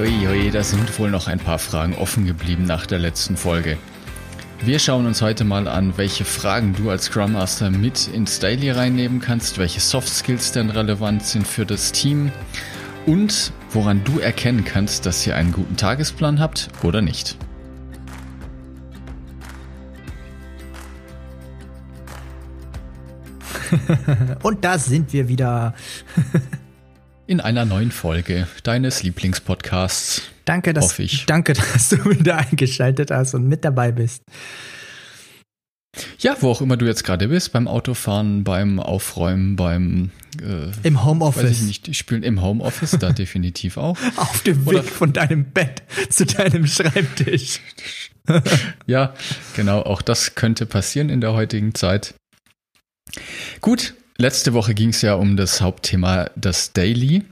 Uiuiui, ui, da sind wohl noch ein paar Fragen offen geblieben nach der letzten Folge. Wir schauen uns heute mal an, welche Fragen du als Scrum Master mit ins Daily reinnehmen kannst, welche Soft Skills denn relevant sind für das Team und woran du erkennen kannst, dass ihr einen guten Tagesplan habt oder nicht. und da sind wir wieder. In einer neuen Folge deines Lieblingspodcasts. Danke, dass, ich. danke, dass du wieder eingeschaltet hast und mit dabei bist. Ja, wo auch immer du jetzt gerade bist, beim Autofahren, beim Aufräumen, beim äh, im Homeoffice. Weiß ich nicht, spielen im Homeoffice, da definitiv auch. Auf dem Weg von deinem Bett zu deinem Schreibtisch. ja, genau, auch das könnte passieren in der heutigen Zeit. Gut, letzte Woche ging es ja um das Hauptthema das Daily.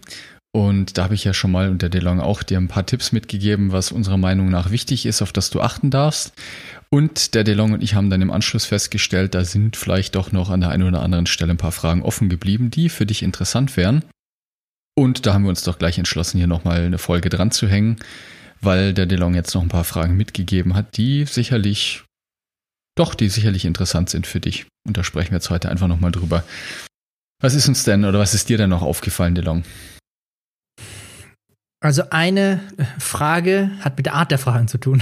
Und da habe ich ja schon mal unter DeLong auch dir ein paar Tipps mitgegeben, was unserer Meinung nach wichtig ist, auf das du achten darfst. Und der DeLong und ich haben dann im Anschluss festgestellt, da sind vielleicht doch noch an der einen oder anderen Stelle ein paar Fragen offen geblieben, die für dich interessant wären. Und da haben wir uns doch gleich entschlossen, hier nochmal eine Folge dran zu hängen, weil der DeLong jetzt noch ein paar Fragen mitgegeben hat, die sicherlich, doch, die sicherlich interessant sind für dich. Und da sprechen wir jetzt heute einfach nochmal drüber. Was ist uns denn oder was ist dir denn noch aufgefallen, DeLong? Also eine Frage hat mit der Art der Fragen zu tun.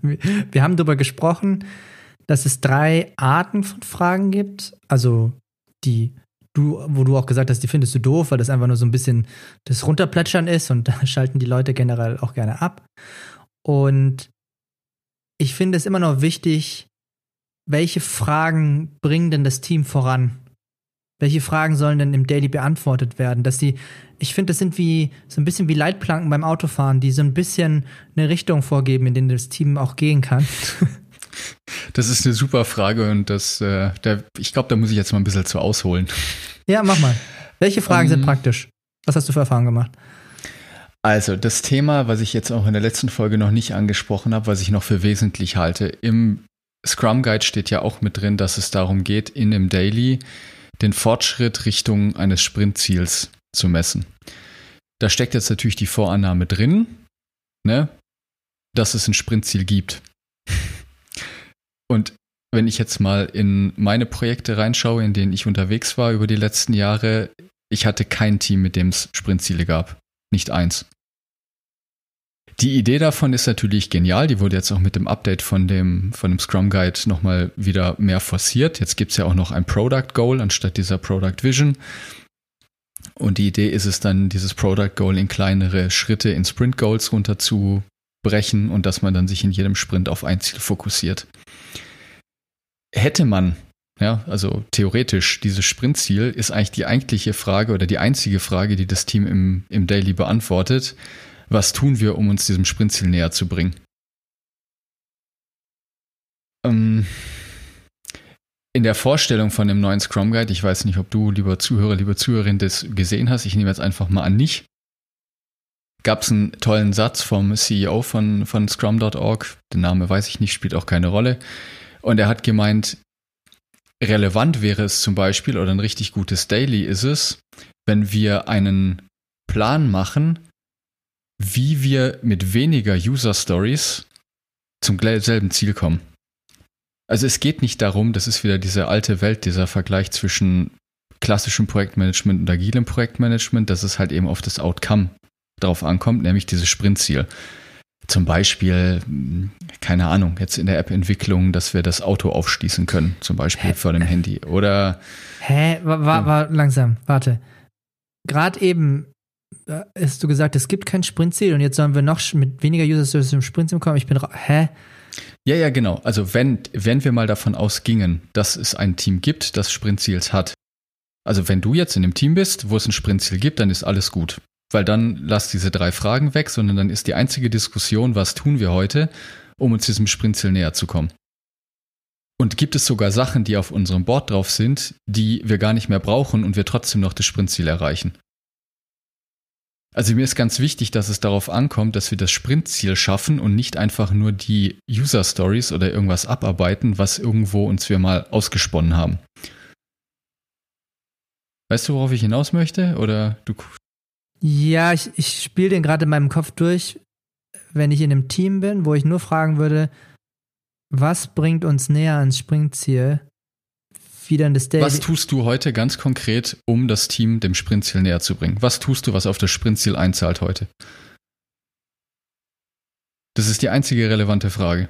Wir haben darüber gesprochen, dass es drei Arten von Fragen gibt. Also die du, wo du auch gesagt hast, die findest du doof, weil das einfach nur so ein bisschen das Runterplätschern ist und da schalten die Leute generell auch gerne ab. Und ich finde es immer noch wichtig, welche Fragen bringen denn das Team voran? Welche Fragen sollen denn im Daily beantwortet werden? Dass die, ich finde, das sind wie so ein bisschen wie Leitplanken beim Autofahren, die so ein bisschen eine Richtung vorgeben, in die das Team auch gehen kann. Das ist eine super Frage und das, äh, der, ich glaube, da muss ich jetzt mal ein bisschen zu ausholen. Ja, mach mal. Welche Fragen um, sind ähm, praktisch? Was hast du für Erfahrungen gemacht? Also, das Thema, was ich jetzt auch in der letzten Folge noch nicht angesprochen habe, was ich noch für wesentlich halte, im Scrum Guide steht ja auch mit drin, dass es darum geht, in dem Daily den Fortschritt Richtung eines Sprintziels zu messen. Da steckt jetzt natürlich die Vorannahme drin, ne, dass es ein Sprintziel gibt. Und wenn ich jetzt mal in meine Projekte reinschaue, in denen ich unterwegs war über die letzten Jahre, ich hatte kein Team, mit dem es Sprintziele gab. Nicht eins. Die Idee davon ist natürlich genial. Die wurde jetzt auch mit dem Update von dem, von dem Scrum Guide nochmal wieder mehr forciert. Jetzt gibt es ja auch noch ein Product Goal anstatt dieser Product Vision. Und die Idee ist es dann, dieses Product Goal in kleinere Schritte, in Sprint Goals runterzubrechen und dass man dann sich in jedem Sprint auf ein Ziel fokussiert. Hätte man, ja, also theoretisch, dieses Sprintziel ist eigentlich die eigentliche Frage oder die einzige Frage, die das Team im, im Daily beantwortet was tun wir, um uns diesem Sprintziel näher zu bringen? Ähm, in der Vorstellung von dem neuen Scrum Guide, ich weiß nicht, ob du, lieber Zuhörer, liebe Zuhörerin, das gesehen hast, ich nehme jetzt einfach mal an nicht, gab es einen tollen Satz vom CEO von, von Scrum.org, der Name weiß ich nicht, spielt auch keine Rolle, und er hat gemeint, relevant wäre es zum Beispiel, oder ein richtig gutes Daily ist es, wenn wir einen Plan machen, wie wir mit weniger User Stories zum selben Ziel kommen. Also es geht nicht darum, das ist wieder diese alte Welt, dieser Vergleich zwischen klassischem Projektmanagement und agilem Projektmanagement, dass es halt eben auf das Outcome drauf ankommt, nämlich dieses Sprintziel. Zum Beispiel, keine Ahnung, jetzt in der App-Entwicklung, dass wir das Auto aufschließen können, zum Beispiel Hä? vor dem Handy. Oder. Hä? War, war, war langsam, warte. Gerade eben hast du gesagt, es gibt kein Sprintziel und jetzt sollen wir noch mit weniger User Services im Sprintziel kommen. Ich bin, hä? Ja, ja, genau. Also wenn, wenn wir mal davon ausgingen, dass es ein Team gibt, das Sprintziels hat. Also wenn du jetzt in einem Team bist, wo es ein Sprintziel gibt, dann ist alles gut. Weil dann lass diese drei Fragen weg, sondern dann ist die einzige Diskussion, was tun wir heute? um uns diesem Sprintziel näher zu kommen. Und gibt es sogar Sachen, die auf unserem Board drauf sind, die wir gar nicht mehr brauchen und wir trotzdem noch das Sprintziel erreichen? Also mir ist ganz wichtig, dass es darauf ankommt, dass wir das Sprintziel schaffen und nicht einfach nur die User Stories oder irgendwas abarbeiten, was irgendwo uns wir mal ausgesponnen haben. Weißt du, worauf ich hinaus möchte? Oder du? Ja, ich, ich spiele den gerade in meinem Kopf durch, wenn ich in einem Team bin, wo ich nur fragen würde, was bringt uns näher ans Sprintziel? Wieder in das Daily. Was tust du heute ganz konkret, um das Team dem Sprintziel näher zu bringen? Was tust du, was auf das Sprintziel einzahlt heute? Das ist die einzige relevante Frage.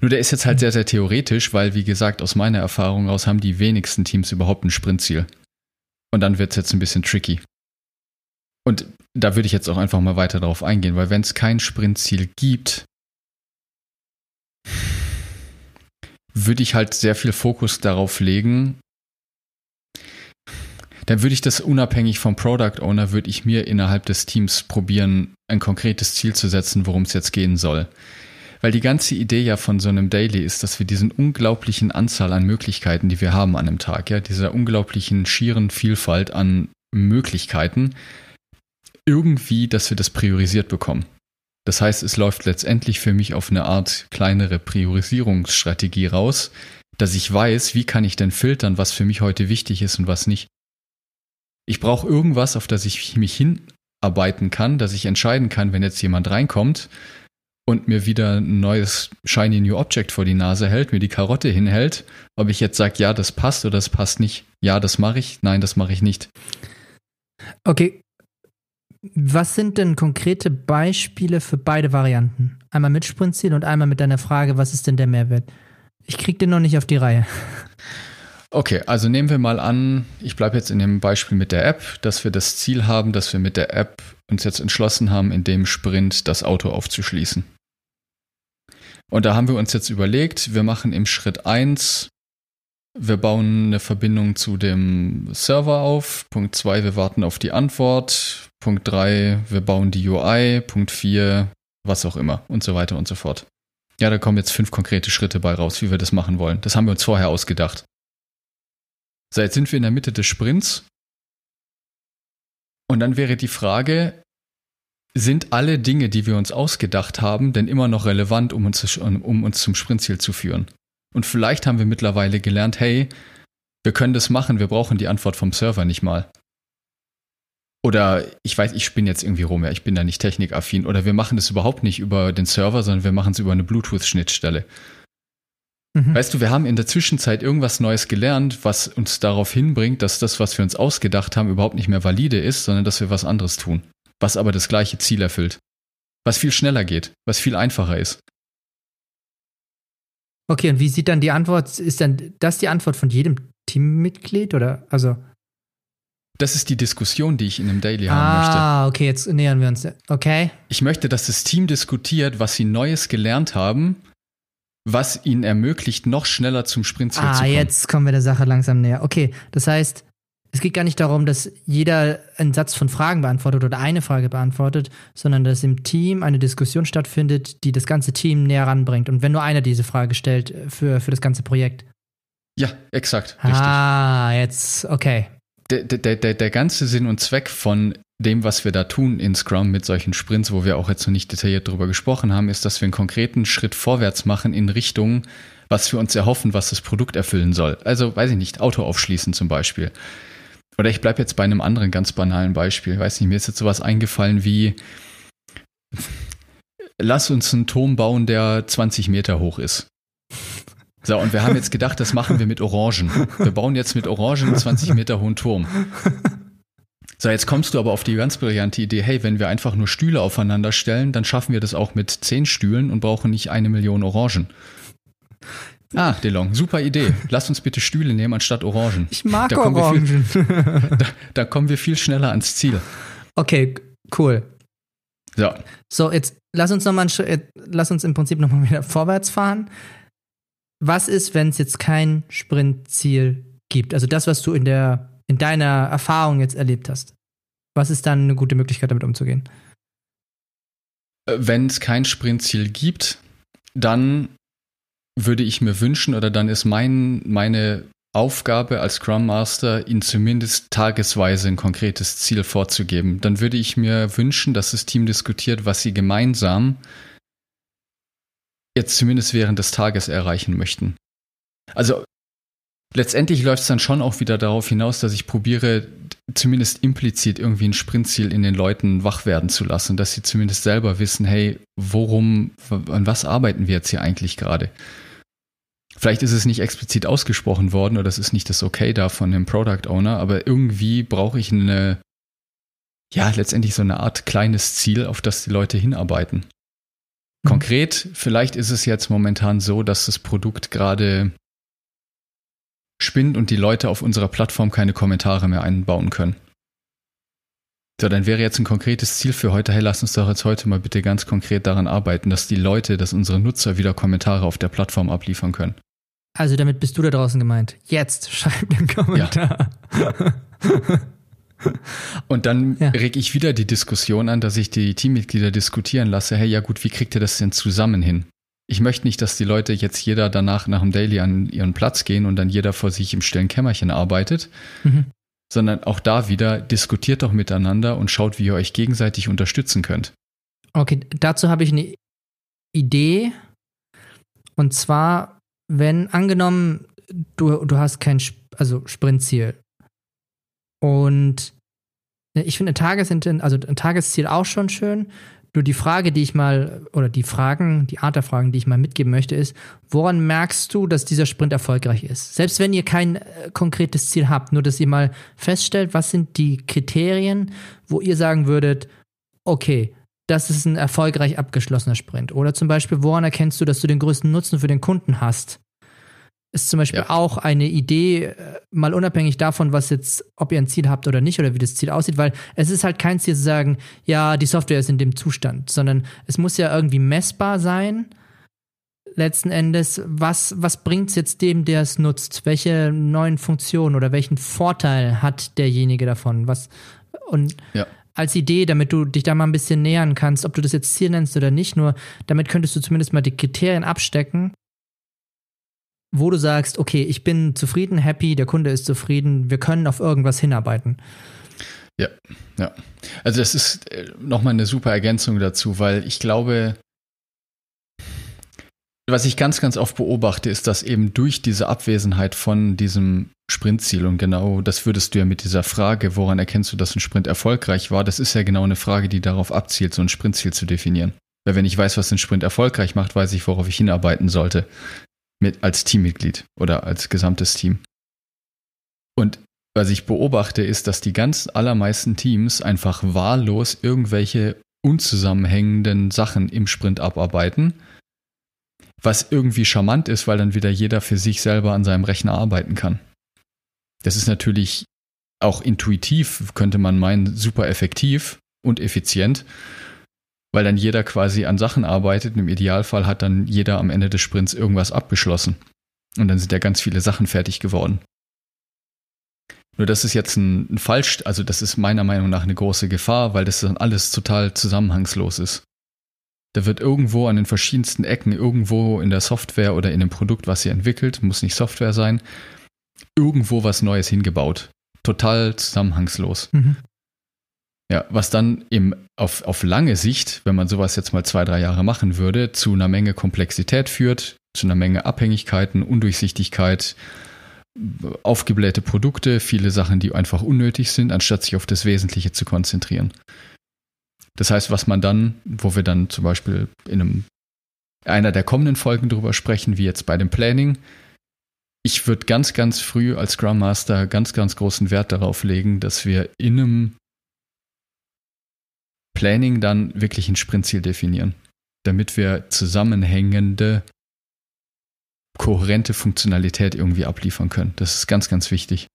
Nur der ist jetzt halt sehr, sehr theoretisch, weil, wie gesagt, aus meiner Erfahrung aus haben die wenigsten Teams überhaupt ein Sprintziel. Und dann wird es jetzt ein bisschen tricky. Und da würde ich jetzt auch einfach mal weiter darauf eingehen, weil wenn es kein Sprintziel gibt, würde ich halt sehr viel Fokus darauf legen. Dann würde ich das unabhängig vom Product Owner, würde ich mir innerhalb des Teams probieren, ein konkretes Ziel zu setzen, worum es jetzt gehen soll. Weil die ganze Idee ja von so einem Daily ist, dass wir diesen unglaublichen Anzahl an Möglichkeiten, die wir haben an einem Tag, ja, dieser unglaublichen schieren Vielfalt an Möglichkeiten, irgendwie, dass wir das priorisiert bekommen. Das heißt, es läuft letztendlich für mich auf eine Art kleinere Priorisierungsstrategie raus, dass ich weiß, wie kann ich denn filtern, was für mich heute wichtig ist und was nicht. Ich brauche irgendwas, auf das ich mich hinarbeiten kann, dass ich entscheiden kann, wenn jetzt jemand reinkommt und mir wieder ein neues Shiny New Object vor die Nase hält, mir die Karotte hinhält, ob ich jetzt sage, ja, das passt oder das passt nicht. Ja, das mache ich, nein, das mache ich nicht. Okay, was sind denn konkrete Beispiele für beide Varianten? Einmal mit Sprintziel und einmal mit deiner Frage, was ist denn der Mehrwert? Ich krieg den noch nicht auf die Reihe. Okay, also nehmen wir mal an, ich bleibe jetzt in dem Beispiel mit der App, dass wir das Ziel haben, dass wir mit der App uns jetzt entschlossen haben, in dem Sprint das Auto aufzuschließen. Und da haben wir uns jetzt überlegt, wir machen im Schritt 1 wir bauen eine Verbindung zu dem Server auf. Punkt 2, wir warten auf die Antwort. Punkt 3, wir bauen die UI. Punkt 4, was auch immer und so weiter und so fort. Ja, da kommen jetzt fünf konkrete Schritte bei raus, wie wir das machen wollen. Das haben wir uns vorher ausgedacht. So, jetzt sind wir in der Mitte des Sprints. Und dann wäre die Frage, sind alle Dinge, die wir uns ausgedacht haben, denn immer noch relevant, um uns, um uns zum Sprintziel zu führen? Und vielleicht haben wir mittlerweile gelernt, hey, wir können das machen, wir brauchen die Antwort vom Server nicht mal. Oder ich weiß, ich spinne jetzt irgendwie rum, ja, ich bin da nicht technikaffin. Oder wir machen das überhaupt nicht über den Server, sondern wir machen es über eine Bluetooth-Schnittstelle. Mhm. Weißt du, wir haben in der Zwischenzeit irgendwas Neues gelernt, was uns darauf hinbringt, dass das, was wir uns ausgedacht haben, überhaupt nicht mehr valide ist, sondern dass wir was anderes tun. Was aber das gleiche Ziel erfüllt. Was viel schneller geht, was viel einfacher ist. Okay, und wie sieht dann die Antwort? Ist dann das die Antwort von jedem Teammitglied oder also? Das ist die Diskussion, die ich in einem Daily haben möchte. Ah, okay, jetzt nähern wir uns. Okay. Ich möchte, dass das Team diskutiert, was sie Neues gelernt haben, was ihnen ermöglicht, noch schneller zum Sprintziel ah, zu kommen. Ah, jetzt kommen wir der Sache langsam näher. Okay, das heißt, es geht gar nicht darum, dass jeder einen Satz von Fragen beantwortet oder eine Frage beantwortet, sondern dass im Team eine Diskussion stattfindet, die das ganze Team näher ranbringt. Und wenn nur einer diese Frage stellt für, für das ganze Projekt. Ja, exakt. Richtig. Ah, jetzt, okay. Der, der, der, der ganze Sinn und Zweck von dem, was wir da tun in Scrum mit solchen Sprints, wo wir auch jetzt noch nicht detailliert darüber gesprochen haben, ist, dass wir einen konkreten Schritt vorwärts machen in Richtung, was wir uns erhoffen, was das Produkt erfüllen soll. Also, weiß ich nicht, Auto aufschließen zum Beispiel. Oder ich bleibe jetzt bei einem anderen ganz banalen Beispiel. Ich weiß nicht, mir ist jetzt sowas eingefallen wie, lass uns einen Turm bauen, der 20 Meter hoch ist. So, und wir haben jetzt gedacht, das machen wir mit Orangen. Wir bauen jetzt mit Orangen einen 20 Meter hohen Turm. So, jetzt kommst du aber auf die ganz brillante Idee, hey, wenn wir einfach nur Stühle aufeinander stellen, dann schaffen wir das auch mit zehn Stühlen und brauchen nicht eine Million Orangen. Ah, DeLong, super Idee. Lass uns bitte Stühle nehmen anstatt Orangen. Ich mag da Orangen. Viel, da, da, kommen wir viel schneller ans Ziel. Okay, cool. So. So, jetzt lass uns noch mal, äh, lass uns im Prinzip nochmal wieder vorwärts fahren. Was ist, wenn es jetzt kein Sprintziel gibt? Also das, was du in der, in deiner Erfahrung jetzt erlebt hast. Was ist dann eine gute Möglichkeit, damit umzugehen? wenn es kein Sprintziel gibt, dann würde ich mir wünschen oder dann ist mein, meine Aufgabe als Scrum Master, ihnen zumindest tagesweise ein konkretes Ziel vorzugeben. Dann würde ich mir wünschen, dass das Team diskutiert, was sie gemeinsam jetzt zumindest während des Tages erreichen möchten. Also letztendlich läuft es dann schon auch wieder darauf hinaus, dass ich probiere, zumindest implizit irgendwie ein Sprintziel in den Leuten wach werden zu lassen, dass sie zumindest selber wissen, hey, worum, an was arbeiten wir jetzt hier eigentlich gerade? Vielleicht ist es nicht explizit ausgesprochen worden oder es ist nicht das Okay da von dem Product Owner, aber irgendwie brauche ich eine, ja, letztendlich so eine Art kleines Ziel, auf das die Leute hinarbeiten. Mhm. Konkret, vielleicht ist es jetzt momentan so, dass das Produkt gerade spinnt und die Leute auf unserer Plattform keine Kommentare mehr einbauen können. So, dann wäre jetzt ein konkretes Ziel für heute, hey, lass uns doch jetzt heute mal bitte ganz konkret daran arbeiten, dass die Leute, dass unsere Nutzer wieder Kommentare auf der Plattform abliefern können. Also damit bist du da draußen gemeint. Jetzt schreib den Kommentar. Ja. Und dann ja. reg ich wieder die Diskussion an, dass ich die Teammitglieder diskutieren lasse, hey, ja gut, wie kriegt ihr das denn zusammen hin? Ich möchte nicht, dass die Leute jetzt jeder danach nach dem Daily an ihren Platz gehen und dann jeder vor sich im stillen Kämmerchen arbeitet, mhm. sondern auch da wieder diskutiert doch miteinander und schaut, wie ihr euch gegenseitig unterstützen könnt. Okay, dazu habe ich eine Idee. Und zwar, wenn angenommen, du, du hast kein also Sprintziel und ich finde ein, also ein Tagesziel auch schon schön. Nur die Frage, die ich mal, oder die Fragen, die Art der Fragen, die ich mal mitgeben möchte, ist, woran merkst du, dass dieser Sprint erfolgreich ist? Selbst wenn ihr kein äh, konkretes Ziel habt, nur dass ihr mal feststellt, was sind die Kriterien, wo ihr sagen würdet, okay, das ist ein erfolgreich abgeschlossener Sprint. Oder zum Beispiel, woran erkennst du, dass du den größten Nutzen für den Kunden hast? ist zum Beispiel ja. auch eine Idee, äh, mal unabhängig davon, was jetzt, ob ihr ein Ziel habt oder nicht oder wie das Ziel aussieht, weil es ist halt kein Ziel zu sagen, ja, die Software ist in dem Zustand, sondern es muss ja irgendwie messbar sein. Letzten Endes, was, was bringt es jetzt dem, der es nutzt? Welche neuen Funktionen oder welchen Vorteil hat derjenige davon? Was, und ja als Idee, damit du dich da mal ein bisschen nähern kannst, ob du das jetzt Ziel nennst oder nicht, nur damit könntest du zumindest mal die Kriterien abstecken wo du sagst, okay, ich bin zufrieden, happy, der Kunde ist zufrieden, wir können auf irgendwas hinarbeiten. Ja, ja. Also das ist äh, nochmal eine super Ergänzung dazu, weil ich glaube, was ich ganz, ganz oft beobachte, ist, dass eben durch diese Abwesenheit von diesem Sprintziel und genau das würdest du ja mit dieser Frage, woran erkennst du, dass ein Sprint erfolgreich war, das ist ja genau eine Frage, die darauf abzielt, so ein Sprintziel zu definieren. Weil wenn ich weiß, was ein Sprint erfolgreich macht, weiß ich, worauf ich hinarbeiten sollte mit, als Teammitglied oder als gesamtes Team. Und was ich beobachte, ist, dass die ganz allermeisten Teams einfach wahllos irgendwelche unzusammenhängenden Sachen im Sprint abarbeiten, was irgendwie charmant ist, weil dann wieder jeder für sich selber an seinem Rechner arbeiten kann. Das ist natürlich auch intuitiv, könnte man meinen, super effektiv und effizient weil dann jeder quasi an Sachen arbeitet. Und Im Idealfall hat dann jeder am Ende des Sprints irgendwas abgeschlossen. Und dann sind ja ganz viele Sachen fertig geworden. Nur das ist jetzt ein, ein falsch, also das ist meiner Meinung nach eine große Gefahr, weil das dann alles total zusammenhangslos ist. Da wird irgendwo an den verschiedensten Ecken, irgendwo in der Software oder in dem Produkt, was ihr entwickelt, muss nicht Software sein, irgendwo was Neues hingebaut. Total zusammenhangslos. Mhm. Ja, was dann im, auf, auf lange Sicht, wenn man sowas jetzt mal zwei, drei Jahre machen würde, zu einer Menge Komplexität führt, zu einer Menge Abhängigkeiten, Undurchsichtigkeit, aufgeblähte Produkte, viele Sachen, die einfach unnötig sind, anstatt sich auf das Wesentliche zu konzentrieren. Das heißt, was man dann, wo wir dann zum Beispiel in einem, einer der kommenden Folgen drüber sprechen, wie jetzt bei dem Planning, ich würde ganz, ganz früh als Scrum Master ganz, ganz großen Wert darauf legen, dass wir in einem Planning dann wirklich ein Sprintziel definieren, damit wir zusammenhängende, kohärente Funktionalität irgendwie abliefern können. Das ist ganz, ganz wichtig.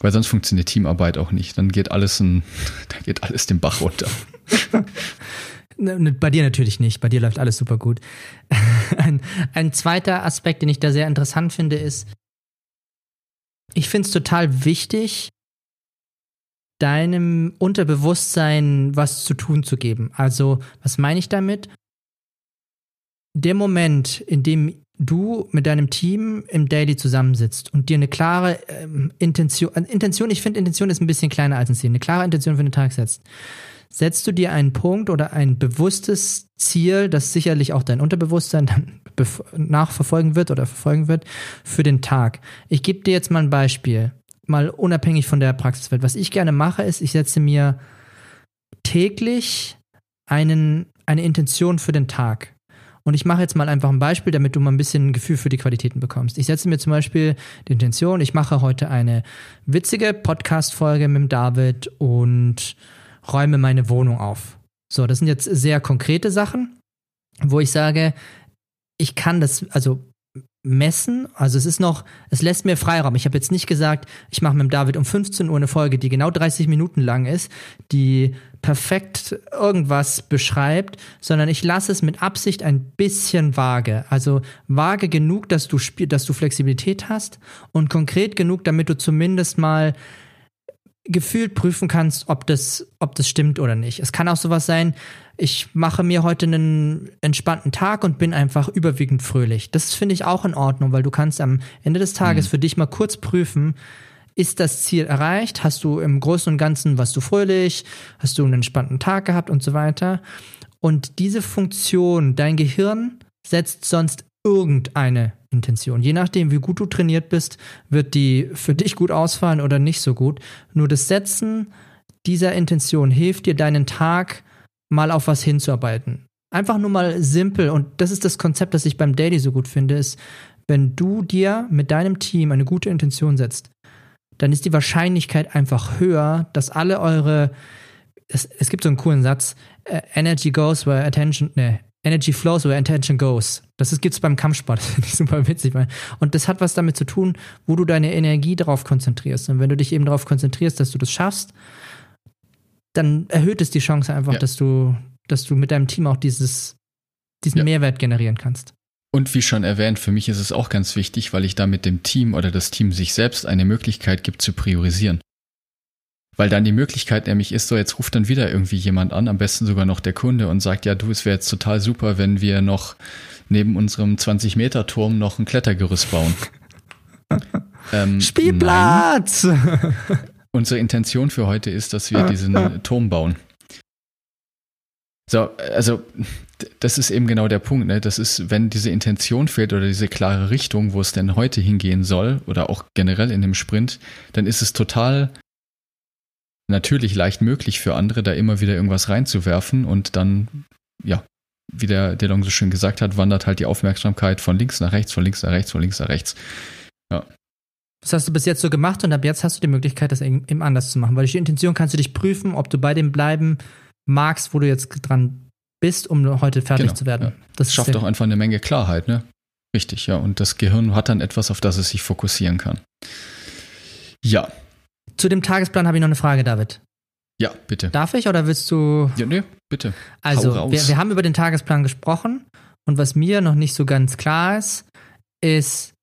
Weil sonst funktioniert Teamarbeit auch nicht. Dann geht alles, ein, dann geht alles den Bach runter. Ne, ne, bei dir natürlich nicht. Bei dir läuft alles super gut. Ein, ein zweiter Aspekt, den ich da sehr interessant finde, ist, ich finde es total wichtig, deinem Unterbewusstsein was zu tun zu geben. Also, was meine ich damit? Der Moment, in dem du mit deinem Team im Daily zusammensitzt und dir eine klare ähm, Intention, äh, Intention, ich finde Intention ist ein bisschen kleiner als ein Ziel, eine klare Intention für den Tag setzt, setzt du dir einen Punkt oder ein bewusstes Ziel, das sicherlich auch dein Unterbewusstsein dann nachverfolgen wird oder verfolgen wird, für den Tag. Ich gebe dir jetzt mal ein Beispiel, mal unabhängig von der Praxiswelt. Was ich gerne mache, ist, ich setze mir täglich einen, eine Intention für den Tag. Und ich mache jetzt mal einfach ein Beispiel, damit du mal ein bisschen ein Gefühl für die Qualitäten bekommst. Ich setze mir zum Beispiel die Intention, ich mache heute eine witzige Podcast-Folge mit David und räume meine Wohnung auf. So, das sind jetzt sehr konkrete Sachen, wo ich sage, ich kann das, also messen. Also es ist noch, es lässt mir Freiraum. Ich habe jetzt nicht gesagt, ich mache mit David um 15 Uhr eine Folge, die genau 30 Minuten lang ist, die perfekt irgendwas beschreibt, sondern ich lasse es mit Absicht ein bisschen vage. Also vage genug, dass du dass du Flexibilität hast und konkret genug, damit du zumindest mal gefühlt prüfen kannst, ob das, ob das stimmt oder nicht. Es kann auch sowas sein, ich mache mir heute einen entspannten Tag und bin einfach überwiegend fröhlich. Das finde ich auch in Ordnung, weil du kannst am Ende des Tages mhm. für dich mal kurz prüfen, ist das Ziel erreicht? Hast du im Großen und Ganzen, warst du fröhlich? Hast du einen entspannten Tag gehabt und so weiter? Und diese Funktion, dein Gehirn setzt sonst irgendeine Intention. Je nachdem, wie gut du trainiert bist, wird die für dich gut ausfallen oder nicht so gut. Nur das Setzen dieser Intention hilft dir, deinen Tag mal auf was hinzuarbeiten. Einfach nur mal simpel und das ist das Konzept, das ich beim Daily so gut finde, ist, wenn du dir mit deinem Team eine gute Intention setzt, dann ist die Wahrscheinlichkeit einfach höher, dass alle eure es, es gibt so einen coolen Satz, äh, Energy goes where attention, ne, Energy flows where attention goes. Das gibt es beim Kampfsport. Das finde ich super witzig. Und das hat was damit zu tun, wo du deine Energie darauf konzentrierst. Und wenn du dich eben darauf konzentrierst, dass du das schaffst, dann erhöht es die Chance einfach, ja. dass du, dass du mit deinem Team auch dieses, diesen ja. Mehrwert generieren kannst. Und wie schon erwähnt, für mich ist es auch ganz wichtig, weil ich damit dem Team oder das Team sich selbst eine Möglichkeit gibt zu priorisieren. Weil dann die Möglichkeit nämlich ist, so jetzt ruft dann wieder irgendwie jemand an, am besten sogar noch der Kunde und sagt, ja, du, es wäre jetzt total super, wenn wir noch neben unserem 20-Meter-Turm noch ein Klettergerüst bauen. ähm, Spielplatz! Unsere Intention für heute ist, dass wir diesen Turm bauen. So, also das ist eben genau der Punkt. Ne? Das ist, wenn diese Intention fehlt oder diese klare Richtung, wo es denn heute hingehen soll oder auch generell in dem Sprint, dann ist es total natürlich leicht möglich für andere, da immer wieder irgendwas reinzuwerfen und dann, ja, wie der Delong so schön gesagt hat, wandert halt die Aufmerksamkeit von links nach rechts, von links nach rechts, von links nach rechts. Ja. Das hast du bis jetzt so gemacht und ab jetzt hast du die Möglichkeit, das eben anders zu machen. Weil durch die Intention kannst du dich prüfen, ob du bei dem bleiben magst, wo du jetzt dran bist, um heute fertig genau, zu werden. Ja. Das schafft auch einfach eine Menge Klarheit, ne? Richtig, ja. Und das Gehirn hat dann etwas, auf das es sich fokussieren kann. Ja, zu dem Tagesplan habe ich noch eine Frage, David. Ja, bitte. Darf ich oder willst du? Ja, nee, bitte. Also, wir, wir haben über den Tagesplan gesprochen und was mir noch nicht so ganz klar ist, ist,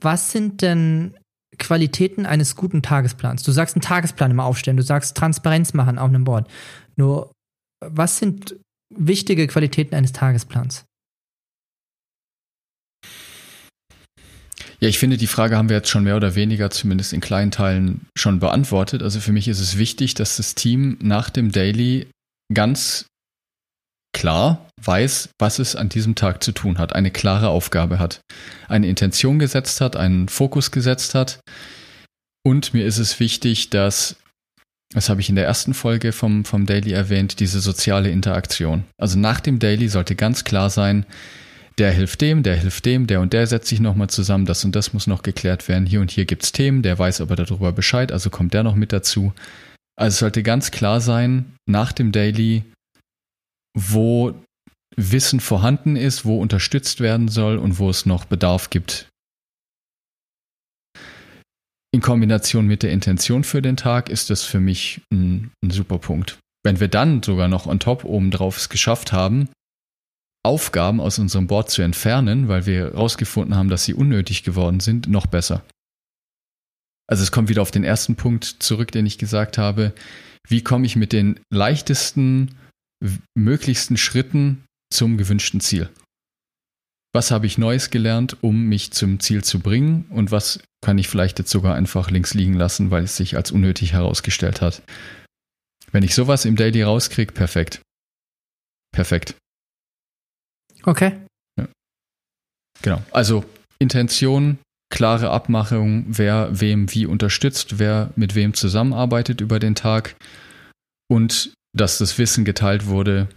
was sind denn Qualitäten eines guten Tagesplans? Du sagst einen Tagesplan immer aufstellen, du sagst Transparenz machen auf einem Board. Nur, was sind wichtige Qualitäten eines Tagesplans? Ja, ich finde, die Frage haben wir jetzt schon mehr oder weniger, zumindest in kleinen Teilen, schon beantwortet. Also für mich ist es wichtig, dass das Team nach dem Daily ganz klar weiß, was es an diesem Tag zu tun hat, eine klare Aufgabe hat, eine Intention gesetzt hat, einen Fokus gesetzt hat. Und mir ist es wichtig, dass, das habe ich in der ersten Folge vom, vom Daily erwähnt, diese soziale Interaktion. Also nach dem Daily sollte ganz klar sein, der hilft dem, der hilft dem, der und der setzt sich nochmal zusammen, das und das muss noch geklärt werden. Hier und hier gibt es Themen, der weiß aber darüber Bescheid, also kommt der noch mit dazu. Also es sollte ganz klar sein, nach dem Daily, wo Wissen vorhanden ist, wo unterstützt werden soll und wo es noch Bedarf gibt. In Kombination mit der Intention für den Tag ist das für mich ein, ein super Punkt. Wenn wir dann sogar noch on top obendrauf es geschafft haben, Aufgaben aus unserem Board zu entfernen, weil wir herausgefunden haben, dass sie unnötig geworden sind, noch besser. Also es kommt wieder auf den ersten Punkt zurück, den ich gesagt habe. Wie komme ich mit den leichtesten, möglichsten Schritten zum gewünschten Ziel? Was habe ich Neues gelernt, um mich zum Ziel zu bringen? Und was kann ich vielleicht jetzt sogar einfach links liegen lassen, weil es sich als unnötig herausgestellt hat? Wenn ich sowas im Daily rauskriege, perfekt. Perfekt. Okay. Ja. Genau. Also Intention, klare Abmachung, wer wem wie unterstützt, wer mit wem zusammenarbeitet über den Tag und dass das Wissen geteilt wurde,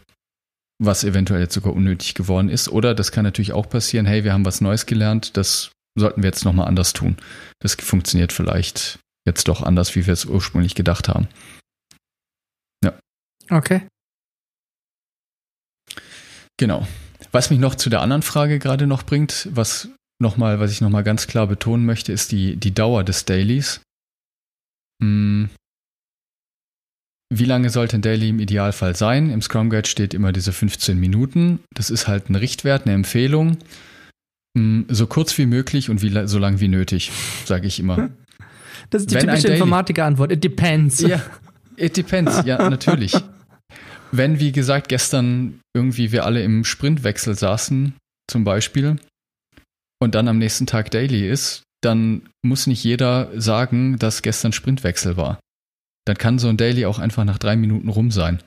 was eventuell jetzt sogar unnötig geworden ist. Oder das kann natürlich auch passieren, hey, wir haben was Neues gelernt, das sollten wir jetzt nochmal anders tun. Das funktioniert vielleicht jetzt doch anders, wie wir es ursprünglich gedacht haben. Ja. Okay. Genau. Was mich noch zu der anderen Frage gerade noch bringt, was nochmal, was ich nochmal ganz klar betonen möchte, ist die, die Dauer des Dailies. Hm. Wie lange sollte ein Daily im Idealfall sein? Im Scrum Guide steht immer diese 15 Minuten. Das ist halt ein Richtwert, eine Empfehlung. Hm, so kurz wie möglich und wie, so lang wie nötig, sage ich immer. Das ist die Wenn typische Informatiker-Antwort. It depends. Ja, it depends. Ja, natürlich. Wenn, wie gesagt, gestern irgendwie wir alle im Sprintwechsel saßen, zum Beispiel, und dann am nächsten Tag Daily ist, dann muss nicht jeder sagen, dass gestern Sprintwechsel war. Dann kann so ein Daily auch einfach nach drei Minuten rum sein.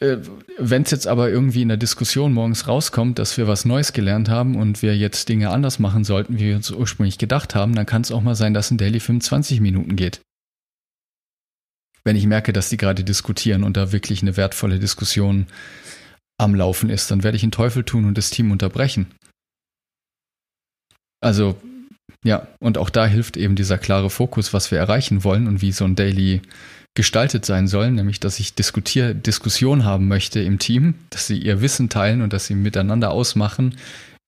Äh, Wenn es jetzt aber irgendwie in der Diskussion morgens rauskommt, dass wir was Neues gelernt haben und wir jetzt Dinge anders machen sollten, wie wir uns ursprünglich gedacht haben, dann kann es auch mal sein, dass ein Daily 25 Minuten geht. Wenn ich merke, dass die gerade diskutieren und da wirklich eine wertvolle Diskussion am Laufen ist, dann werde ich einen Teufel tun und das Team unterbrechen. Also, ja, und auch da hilft eben dieser klare Fokus, was wir erreichen wollen und wie so ein Daily gestaltet sein soll, nämlich dass ich diskutier Diskussion haben möchte im Team, dass sie ihr Wissen teilen und dass sie miteinander ausmachen,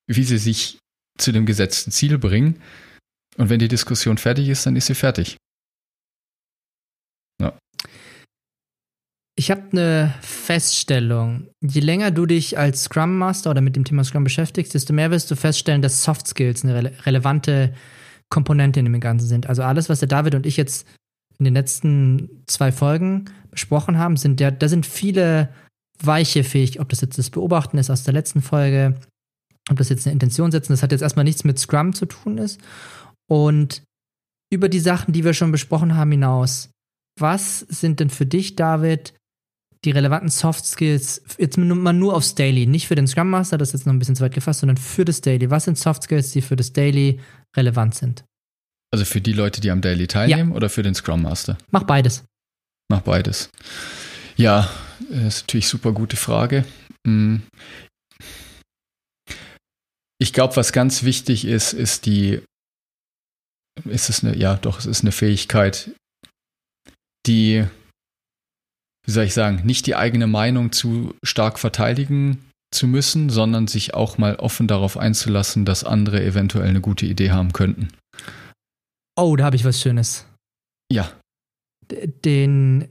wie sie sich zu dem gesetzten Ziel bringen. Und wenn die Diskussion fertig ist, dann ist sie fertig. Ich habe eine Feststellung. Je länger du dich als Scrum Master oder mit dem Thema Scrum beschäftigst, desto mehr wirst du feststellen, dass Soft Skills eine rele relevante Komponente in dem Ganzen sind. Also alles, was der David und ich jetzt in den letzten zwei Folgen besprochen haben, sind der, da sind viele weiche fähig, ob das jetzt das Beobachten ist aus der letzten Folge, ob das jetzt eine Intention setzen, das hat jetzt erstmal nichts mit Scrum zu tun ist. Und über die Sachen, die wir schon besprochen haben, hinaus, was sind denn für dich, David, die relevanten Soft Skills, jetzt mal nur aufs Daily, nicht für den Scrum Master, das ist jetzt noch ein bisschen zu weit gefasst, sondern für das Daily. Was sind Soft Skills, die für das Daily relevant sind? Also für die Leute, die am Daily teilnehmen ja. oder für den Scrum Master? Mach beides. Mach beides. Ja, das ist natürlich super gute Frage. Hm. Ich glaube, was ganz wichtig ist, ist die, ist es eine, ja, doch, es ist eine Fähigkeit, die wie soll ich sagen, nicht die eigene Meinung zu stark verteidigen zu müssen, sondern sich auch mal offen darauf einzulassen, dass andere eventuell eine gute Idee haben könnten. Oh, da habe ich was Schönes. Ja. Den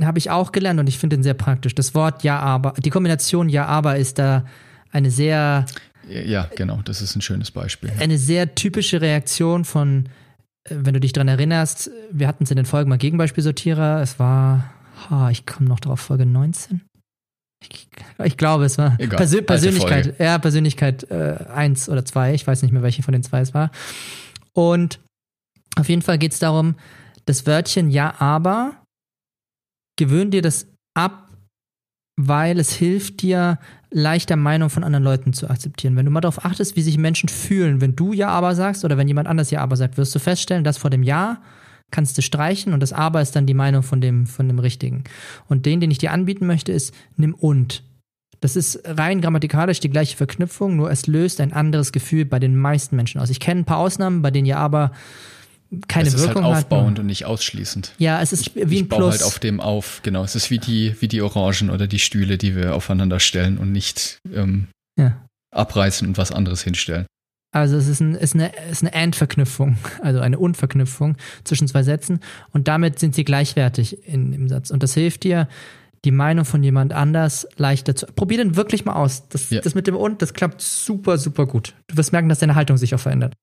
habe ich auch gelernt und ich finde den sehr praktisch. Das Wort Ja, aber, die Kombination Ja, aber ist da eine sehr. Ja, genau, das ist ein schönes Beispiel. Eine sehr typische Reaktion von, äh, wenn du dich daran erinnerst, wir hatten es in den Folgen mal Gegenbeispielsortierer, es war Ha, ich komme noch drauf, Folge 19. Ich, ich glaube, es war Egal, Persö Persönlichkeit. Ja, Persönlichkeit äh, 1 oder 2. Ich weiß nicht mehr, welche von den zwei es war. Und auf jeden Fall geht es darum, das Wörtchen ja, aber gewöhn dir das ab, weil es hilft dir, leichter Meinung von anderen Leuten zu akzeptieren. Wenn du mal darauf achtest, wie sich Menschen fühlen, wenn du ja, aber sagst oder wenn jemand anders ja, aber sagt, wirst du feststellen, dass vor dem Ja kannst du streichen und das Aber ist dann die Meinung von dem, von dem Richtigen. Und den, den ich dir anbieten möchte, ist nimm und. Das ist rein grammatikalisch die gleiche Verknüpfung, nur es löst ein anderes Gefühl bei den meisten Menschen aus. Ich kenne ein paar Ausnahmen, bei denen ja aber keine es ist Wirkung halt aufbauend hat. und nicht ausschließend. Ja, es ist ich, wie ein ich baue Plus. halt auf dem auf, genau. Es ist wie die, wie die Orangen oder die Stühle, die wir aufeinander stellen und nicht ähm, ja. abreißen und was anderes hinstellen. Also es ist, ein, ist eine, ist eine And-Verknüpfung, also eine Und-Verknüpfung zwischen zwei Sätzen und damit sind sie gleichwertig in, im Satz. Und das hilft dir, die Meinung von jemand anders leichter zu. Probier den wirklich mal aus. Das, ja. das mit dem Und, das klappt super, super gut. Du wirst merken, dass deine Haltung sich auch verändert.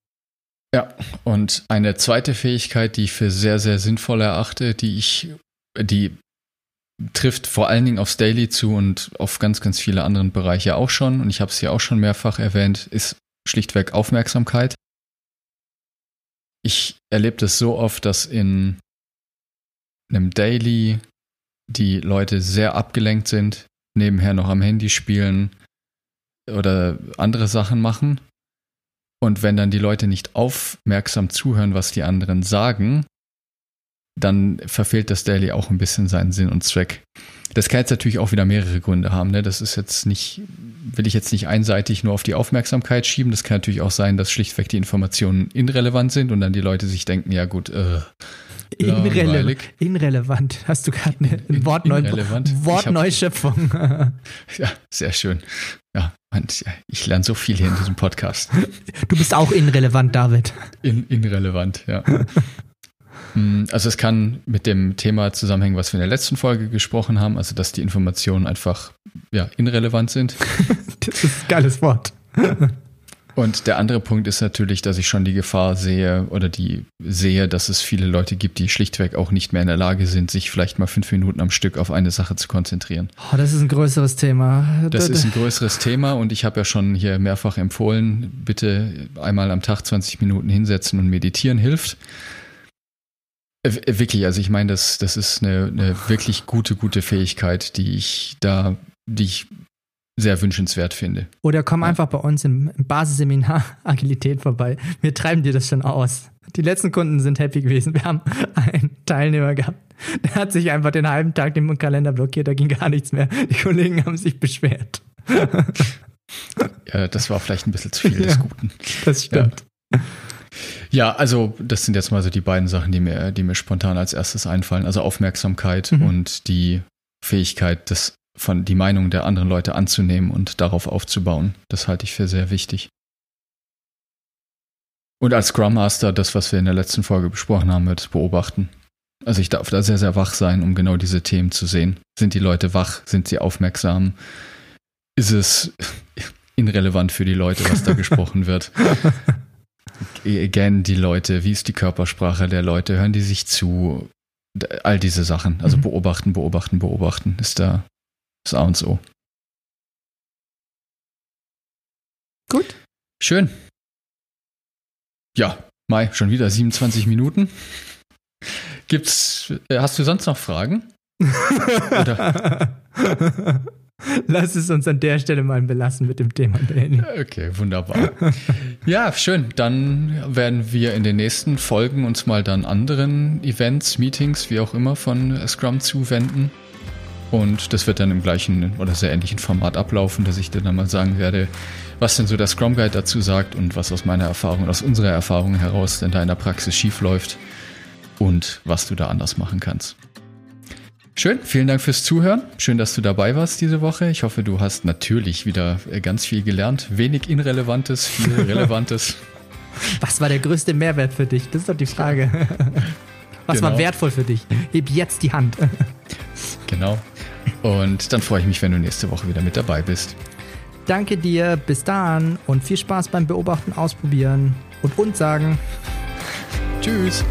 Ja, und eine zweite Fähigkeit, die ich für sehr, sehr sinnvoll erachte, die ich, die trifft vor allen Dingen aufs Daily zu und auf ganz, ganz viele andere Bereiche auch schon, und ich habe es hier auch schon mehrfach erwähnt, ist schlichtweg Aufmerksamkeit. Ich erlebe das so oft, dass in einem Daily die Leute sehr abgelenkt sind, nebenher noch am Handy spielen oder andere Sachen machen. Und wenn dann die Leute nicht aufmerksam zuhören, was die anderen sagen, dann verfehlt das Daily auch ein bisschen seinen Sinn und Zweck. Das kann jetzt natürlich auch wieder mehrere Gründe haben. Ne? Das ist jetzt nicht, will ich jetzt nicht einseitig nur auf die Aufmerksamkeit schieben. Das kann natürlich auch sein, dass schlichtweg die Informationen irrelevant sind und dann die Leute sich denken, ja gut, äh, Inrele inrelevant. Hast du gerade eine in, Wortneu Wortneuschöpfung? ja, sehr schön. Ja, ich lerne so viel hier in diesem Podcast. Du bist auch inrelevant, David. In, inrelevant, ja. Hm, also es kann mit dem Thema zusammenhängen, was wir in der letzten Folge gesprochen haben, also dass die Informationen einfach ja, irrelevant sind. das ist ein geiles Wort. Und der andere Punkt ist natürlich, dass ich schon die Gefahr sehe oder die sehe, dass es viele Leute gibt, die schlichtweg auch nicht mehr in der Lage sind, sich vielleicht mal fünf Minuten am Stück auf eine Sache zu konzentrieren. Oh, das ist ein größeres Thema. Das ist ein größeres Thema und ich habe ja schon hier mehrfach empfohlen, bitte einmal am Tag 20 Minuten hinsetzen und meditieren hilft. Wirklich, also ich meine, das, das ist eine, eine wirklich gute, gute Fähigkeit, die ich da, die ich sehr wünschenswert finde. Oder komm ja. einfach bei uns im, Basisseminar Agilität vorbei. Wir treiben dir das schon aus. Die letzten Kunden sind happy gewesen. Wir haben einen Teilnehmer gehabt, der hat sich einfach den halben Tag den Kalender blockiert, da ging gar nichts mehr. Die Kollegen haben sich beschwert. Ja, das war vielleicht ein bisschen zu viel des Guten. Das stimmt. Ja. Ja, also das sind jetzt mal so die beiden Sachen, die mir, die mir spontan als erstes einfallen. Also Aufmerksamkeit mhm. und die Fähigkeit, das von die Meinung der anderen Leute anzunehmen und darauf aufzubauen. Das halte ich für sehr wichtig. Und als Scrum Master, das, was wir in der letzten Folge besprochen haben, wird beobachten. Also ich darf da sehr, sehr wach sein, um genau diese Themen zu sehen. Sind die Leute wach? Sind sie aufmerksam? Ist es irrelevant für die Leute, was da gesprochen wird? Again, die Leute, wie ist die Körpersprache der Leute? Hören die sich zu? All diese Sachen. Also mhm. beobachten, beobachten, beobachten ist da das A und O. Gut. Schön. Ja, Mai, schon wieder 27 Minuten. Gibt's, äh, hast du sonst noch Fragen? Oder? Lass es uns an der Stelle mal belassen mit dem Thema, Danny. Okay, wunderbar. Ja, schön. Dann werden wir in den nächsten Folgen uns mal dann anderen Events, Meetings, wie auch immer von Scrum zuwenden. Und das wird dann im gleichen oder sehr ähnlichen Format ablaufen, dass ich dir dann mal sagen werde, was denn so der Scrum Guide dazu sagt und was aus meiner Erfahrung, aus unserer Erfahrung heraus denn da in der Praxis schief läuft und was du da anders machen kannst. Schön, vielen Dank fürs Zuhören. Schön, dass du dabei warst diese Woche. Ich hoffe, du hast natürlich wieder ganz viel gelernt. Wenig Irrelevantes, viel Relevantes. Was war der größte Mehrwert für dich? Das ist doch die Frage. Was genau. war wertvoll für dich? Heb jetzt die Hand. Genau. Und dann freue ich mich, wenn du nächste Woche wieder mit dabei bist. Danke dir, bis dann und viel Spaß beim Beobachten, Ausprobieren und uns sagen. Tschüss.